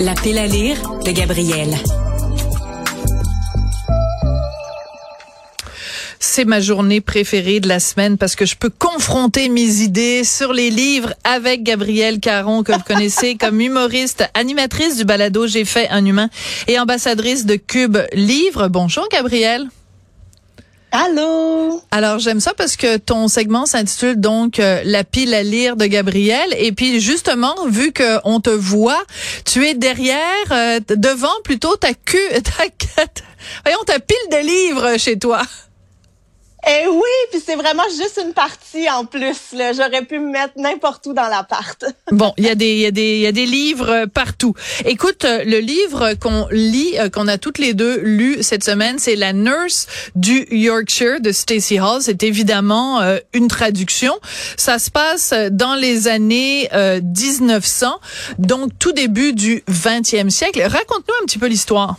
La pile à lire de Gabriel. C'est ma journée préférée de la semaine parce que je peux confronter mes idées sur les livres avec Gabrielle Caron que vous connaissez comme humoriste, animatrice du balado J'ai fait un humain et ambassadrice de Cube Livre. Bonjour Gabrielle. Allô? Alors j'aime ça parce que ton segment s'intitule donc euh, la pile à lire de Gabrielle et puis justement vu que on te voit, tu es derrière euh, devant plutôt ta queue ta, voyons ta pile de livres chez toi. Eh oui, puis c'est vraiment juste une partie en plus. J'aurais pu me mettre n'importe où dans l'appart. bon, il y a des y a des y a des livres partout. Écoute, euh, le livre qu'on lit, euh, qu'on a toutes les deux lu cette semaine, c'est La Nurse du Yorkshire de Stacey Hall. C'est évidemment euh, une traduction. Ça se passe dans les années 1900, donc tout début du 20e siècle. Raconte-nous un petit peu l'histoire.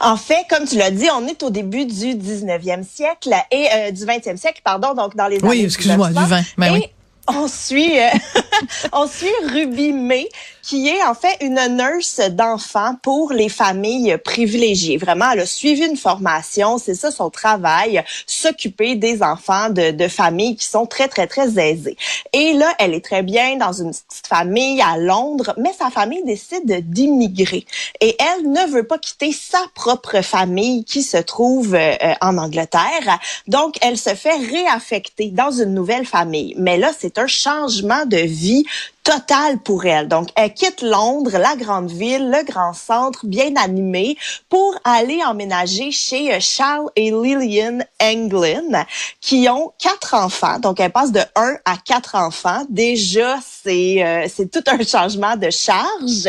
En fait, comme tu l'as dit, on est au début du 19e siècle et euh, du 20e siècle, pardon, donc dans les années Oui, excuse-moi, du 20. Ben oui on suit, euh, on suit Ruby May, qui est en fait une nurse d'enfants pour les familles privilégiées. Vraiment, elle a suivi une formation, c'est ça son travail, s'occuper des enfants de, familles qui sont très, très, très aisées. Et là, elle est très bien dans une petite famille à Londres, mais sa famille décide d'immigrer. Et elle ne veut pas quitter sa propre famille qui se trouve euh, en Angleterre. Donc, elle se fait réaffecter dans une nouvelle famille. Mais là, c'est un changement de vie vie total pour elle. Donc, elle quitte Londres, la grande ville, le grand centre bien animé, pour aller emménager chez euh, Charles et Lillian Englin, qui ont quatre enfants. Donc, elle passe de un à quatre enfants. Déjà, c'est euh, c'est tout un changement de charge.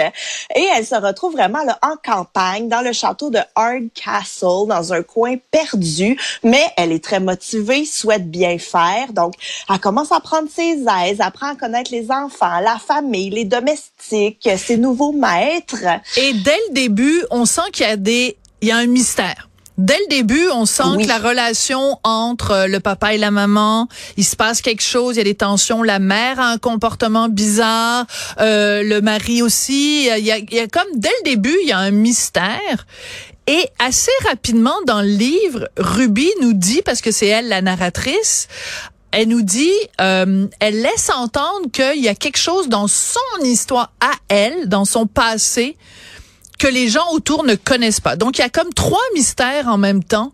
Et elle se retrouve vraiment là, en campagne, dans le château de Castle, dans un coin perdu. Mais elle est très motivée, souhaite bien faire. Donc, elle commence à prendre ses aises, apprend à connaître les enfants, la famille, les domestiques, ses nouveaux maîtres. Et dès le début, on sent qu'il y a des, il y a un mystère. Dès le début, on sent que la relation entre euh, le papa et la maman, il se passe quelque chose, il y a des tensions. La mère a un comportement bizarre, euh, le mari aussi. Il y, a, il y a comme dès le début, il y a un mystère. Et assez rapidement dans le livre, Ruby nous dit, parce que c'est elle la narratrice, elle nous dit, euh, elle laisse entendre qu'il y a quelque chose dans son histoire à elle, dans son passé, que les gens autour ne connaissent pas. Donc il y a comme trois mystères en même temps.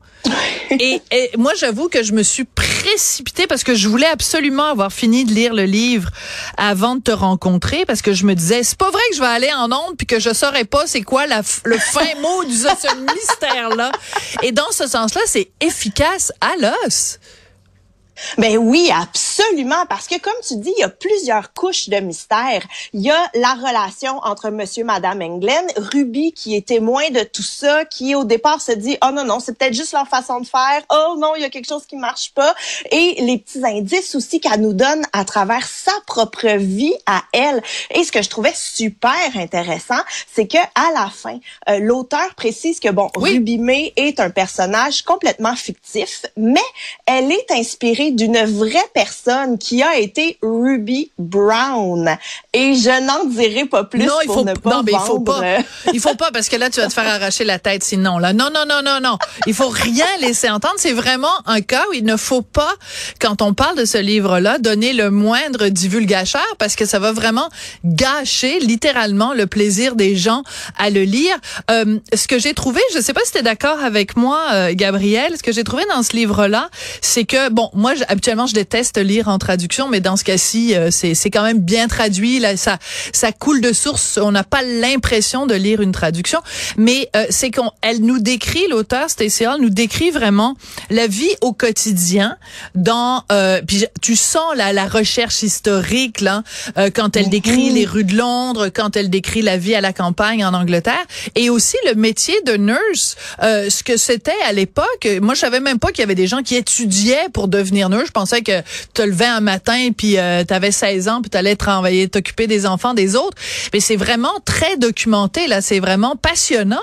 et, moi, j'avoue que je me suis précipitée parce que je voulais absolument avoir fini de lire le livre avant de te rencontrer parce que je me disais, c'est pas vrai que je vais aller en onde puis que je saurais pas c'est quoi la, le fin mot de ce mystère-là. Et dans ce sens-là, c'est efficace à l'os. Ben oui, absolument, parce que comme tu dis, il y a plusieurs couches de mystère. Il y a la relation entre Monsieur, et Madame Englen, Ruby qui est témoin de tout ça, qui au départ se dit oh non non, c'est peut-être juste leur façon de faire. Oh non, il y a quelque chose qui marche pas. Et les petits indices aussi qu'elle nous donne à travers sa propre vie à elle. Et ce que je trouvais super intéressant, c'est que à la fin, euh, l'auteur précise que bon, Ruby May est un personnage complètement fictif, mais elle est inspirée d'une vraie personne qui a été Ruby Brown. Et je n'en dirai pas plus non, il faut, ne pas non, mais il faut pas. Il faut pas parce que là tu vas te faire arracher la tête sinon là. Non non non non non. Il faut rien laisser entendre, c'est vraiment un cas où il ne faut pas quand on parle de ce livre-là donner le moindre divulgateur parce que ça va vraiment gâcher littéralement le plaisir des gens à le lire. Euh, ce que j'ai trouvé, je sais pas si tu es d'accord avec moi euh, Gabriel, ce que j'ai trouvé dans ce livre-là, c'est que bon, moi habituellement, je déteste lire en traduction, mais dans ce cas-ci, euh, c'est, c'est quand même bien traduit. Là, ça, ça coule de source. On n'a pas l'impression de lire une traduction, mais euh, c'est qu'on, elle nous décrit, l'auteur Stacey Hall nous décrit vraiment la vie au quotidien. Dans, euh, puis tu sens la, la recherche historique là, quand elle décrit les rues de Londres, quand elle décrit la vie à la campagne en Angleterre, et aussi le métier de nurse, ce que c'était à l'époque. Moi, je savais même pas qu'il y avait des gens qui étudiaient pour devenir je pensais que tu te levais un matin puis euh, tu avais 16 ans puis tu allais travailler, t'occuper des enfants des autres. Mais c'est vraiment très documenté là, c'est vraiment passionnant.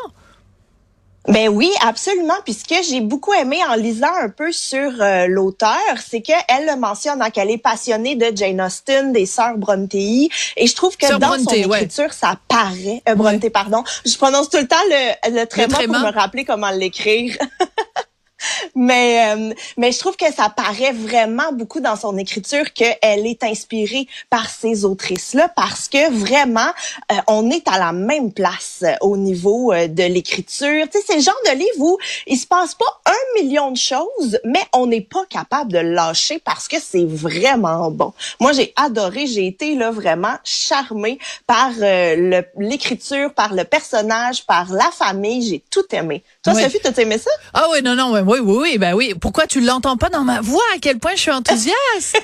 Ben oui, absolument. Puis ce que j'ai beaucoup aimé en lisant un peu sur euh, l'auteur, c'est qu'elle le mentionne hein, qu'elle est passionnée de Jane Austen, des sœurs Bronte, et je trouve que dans son écriture, ça paraît. Euh, Bronte, pardon. Je prononce tout le temps le, le tréma pour me rappeler comment l'écrire. mais euh, mais je trouve que ça paraît vraiment beaucoup dans son écriture qu'elle est inspirée par ces autrices là parce que vraiment euh, on est à la même place euh, au niveau de l'écriture. Tu sais c'est le genre de livre où il se passe pas un million de choses mais on n'est pas capable de lâcher parce que c'est vraiment bon. Moi j'ai adoré, j'ai été là vraiment charmée par l'écriture, par le personnage, par la famille, j'ai tout aimé. Toi Sophie, t'as aimé ça? Ah oui non non oui oui oui, ben oui. Pourquoi tu l'entends pas dans ma voix? À quel point je suis enthousiaste?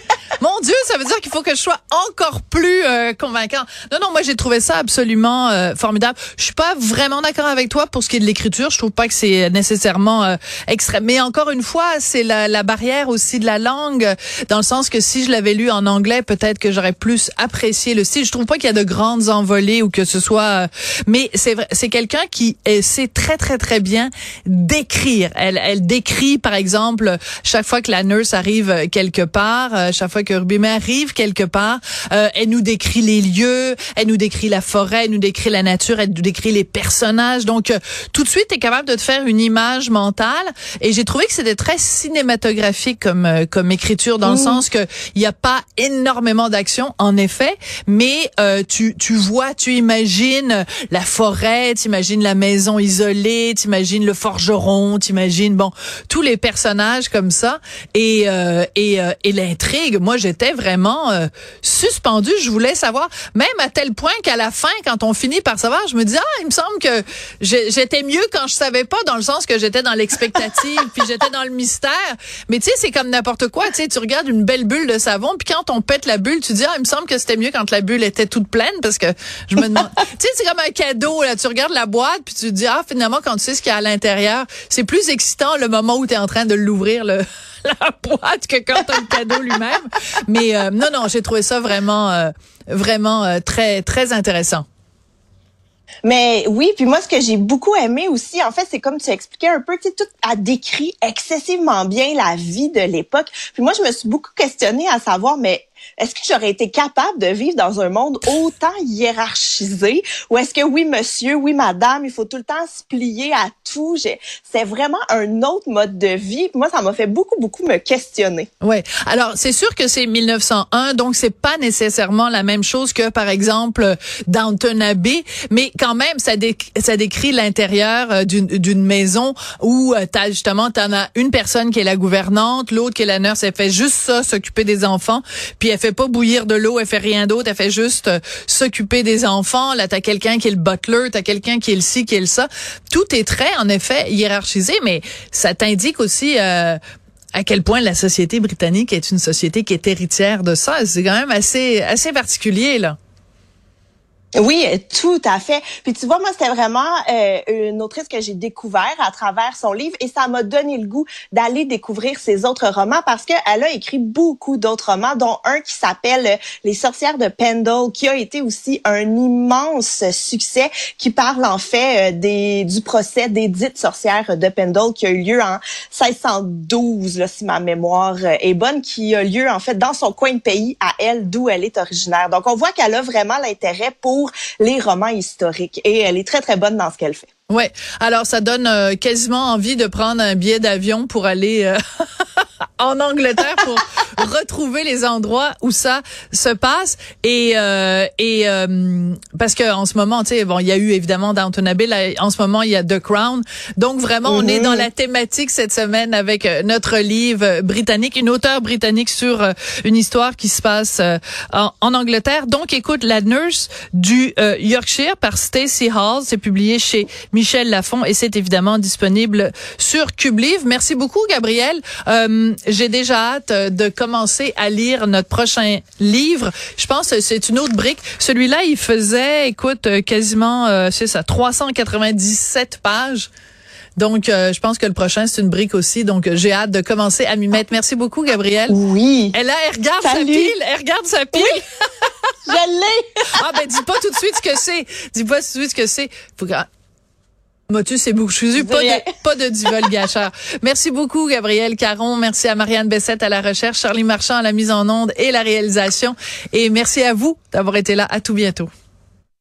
Mon Dieu, ça veut dire qu'il faut que je sois encore plus euh, convaincant. Non, non, moi j'ai trouvé ça absolument euh, formidable. Je suis pas vraiment d'accord avec toi pour ce qui est de l'écriture. Je trouve pas que c'est nécessairement euh, extrême. Mais encore une fois, c'est la, la, barrière aussi de la langue, dans le sens que si je l'avais lu en anglais, peut-être que j'aurais plus apprécié le style. Je trouve pas qu'il y a de grandes envolées ou que ce soit. Euh, mais c'est vrai, c'est quelqu'un qui sait très très très bien décrire. Elle, elle décrit par exemple, chaque fois que la nurse arrive quelque part, euh, chaque fois que Ruby May arrive quelque part, euh, elle nous décrit les lieux, elle nous décrit la forêt, elle nous décrit la nature, elle nous décrit les personnages. Donc, euh, tout de suite, tu es capable de te faire une image mentale. Et j'ai trouvé que c'était très cinématographique comme comme écriture, dans le sens que il n'y a pas énormément d'action, en effet, mais tu tu vois, tu imagines la forêt, tu imagines la maison isolée, tu imagines le forgeron, tu imagines bon tous les personnages comme ça et euh, et, euh, et l'intrigue. Moi, j'étais vraiment euh, suspendue. Je voulais savoir, même à tel point qu'à la fin, quand on finit par savoir, je me dis ah, il me semble que j'étais mieux quand je savais pas, dans le sens que j'étais dans l'expectative, puis j'étais dans le mystère. Mais tu sais, c'est comme n'importe quoi. Tu sais, tu regardes une belle bulle de savon, puis quand on pète la bulle, tu dis ah, il me semble que c'était mieux quand la bulle était toute pleine, parce que je me demande. tu sais, c'est comme un cadeau là. Tu regardes la boîte, puis tu dis ah, finalement, quand tu sais ce qu'il y a à l'intérieur, c'est plus excitant le moment où tu es en train de l'ouvrir le la boîte que quand on le cadeau lui-même. Mais euh, non, non, j'ai trouvé ça vraiment, euh, vraiment euh, très, très intéressant. Mais oui, puis moi, ce que j'ai beaucoup aimé aussi, en fait, c'est comme tu expliquais un peu, tu sais, tout a décrit excessivement bien la vie de l'époque. Puis moi, je me suis beaucoup questionnée à savoir, mais est-ce que j'aurais été capable de vivre dans un monde autant hiérarchisé? Ou est-ce que oui monsieur, oui madame, il faut tout le temps se plier à tout? C'est vraiment un autre mode de vie. Moi, ça m'a fait beaucoup, beaucoup me questionner. Ouais. Alors, c'est sûr que c'est 1901, donc c'est pas nécessairement la même chose que, par exemple, Downton Abbey, mais quand même, ça, décrit l'intérieur euh, d'une maison où euh, t'as justement, t'en as une personne qui est la gouvernante, l'autre qui est la nurse, elle fait juste ça, s'occuper des enfants, puis fait pas bouillir de l'eau, elle fait rien d'autre, elle fait juste euh, s'occuper des enfants. Là, t'as quelqu'un qui est le butler, t'as quelqu'un qui est le ci, qui est le ça. Tout est très, en effet, hiérarchisé, mais ça t'indique aussi euh, à quel point la société britannique est une société qui est héritière de ça. C'est quand même assez, assez particulier, là. Oui, tout à fait. Puis tu vois, moi, c'était vraiment euh, une autrice que j'ai découvert à travers son livre et ça m'a donné le goût d'aller découvrir ses autres romans parce qu'elle a écrit beaucoup d'autres romans, dont un qui s'appelle Les sorcières de Pendle, qui a été aussi un immense succès, qui parle en fait euh, du procès des dites sorcières de Pendle qui a eu lieu en 1612, là, si ma mémoire est bonne, qui a lieu en fait dans son coin de pays à elle, d'où elle est originaire. Donc on voit qu'elle a vraiment l'intérêt pour les romans historiques. Et elle est très, très bonne dans ce qu'elle fait. Ouais. Alors, ça donne euh, quasiment envie de prendre un billet d'avion pour aller euh, en Angleterre pour retrouver les endroits où ça se passe. Et euh, et euh, parce que en ce moment tu sais bon il y a eu évidemment Downton Abbey. Là, en ce moment il y a The Crown. Donc vraiment on est dans mhm. la thématique cette semaine avec euh, notre livre britannique une auteure britannique sur une histoire qui se passe en, en, Angleterre. Donc écoute la nurse du Yorkshire par Stacey Hall. C'est publié chez Michel Lafon et c'est évidemment disponible sur Cublive merci beaucoup Gabriel. J'ai déjà hâte euh, de commencer à lire notre prochain livre. Je pense que c'est une autre brique. Celui-là, il faisait, écoute, euh, quasiment, euh, c'est ça, 397 pages. Donc, je pense que le prochain, c'est une brique aussi. Donc, j'ai hâte de commencer à m'y mettre. Merci beaucoup, Gabrielle. Oui. Elle, là, elle regarde sa pile. Elle regarde sa pile. Oui. Je l'ai. ah, ben, dis pas tout de suite ce que c'est. Dis pas tout de suite ce que c'est. Faut Motus et Bouchouzu, pas de, pas de divulgacheur. Merci beaucoup, Gabriel Caron. Merci à Marianne Bessette à la recherche, Charlie Marchand à la mise en onde et la réalisation. Et merci à vous d'avoir été là. À tout bientôt.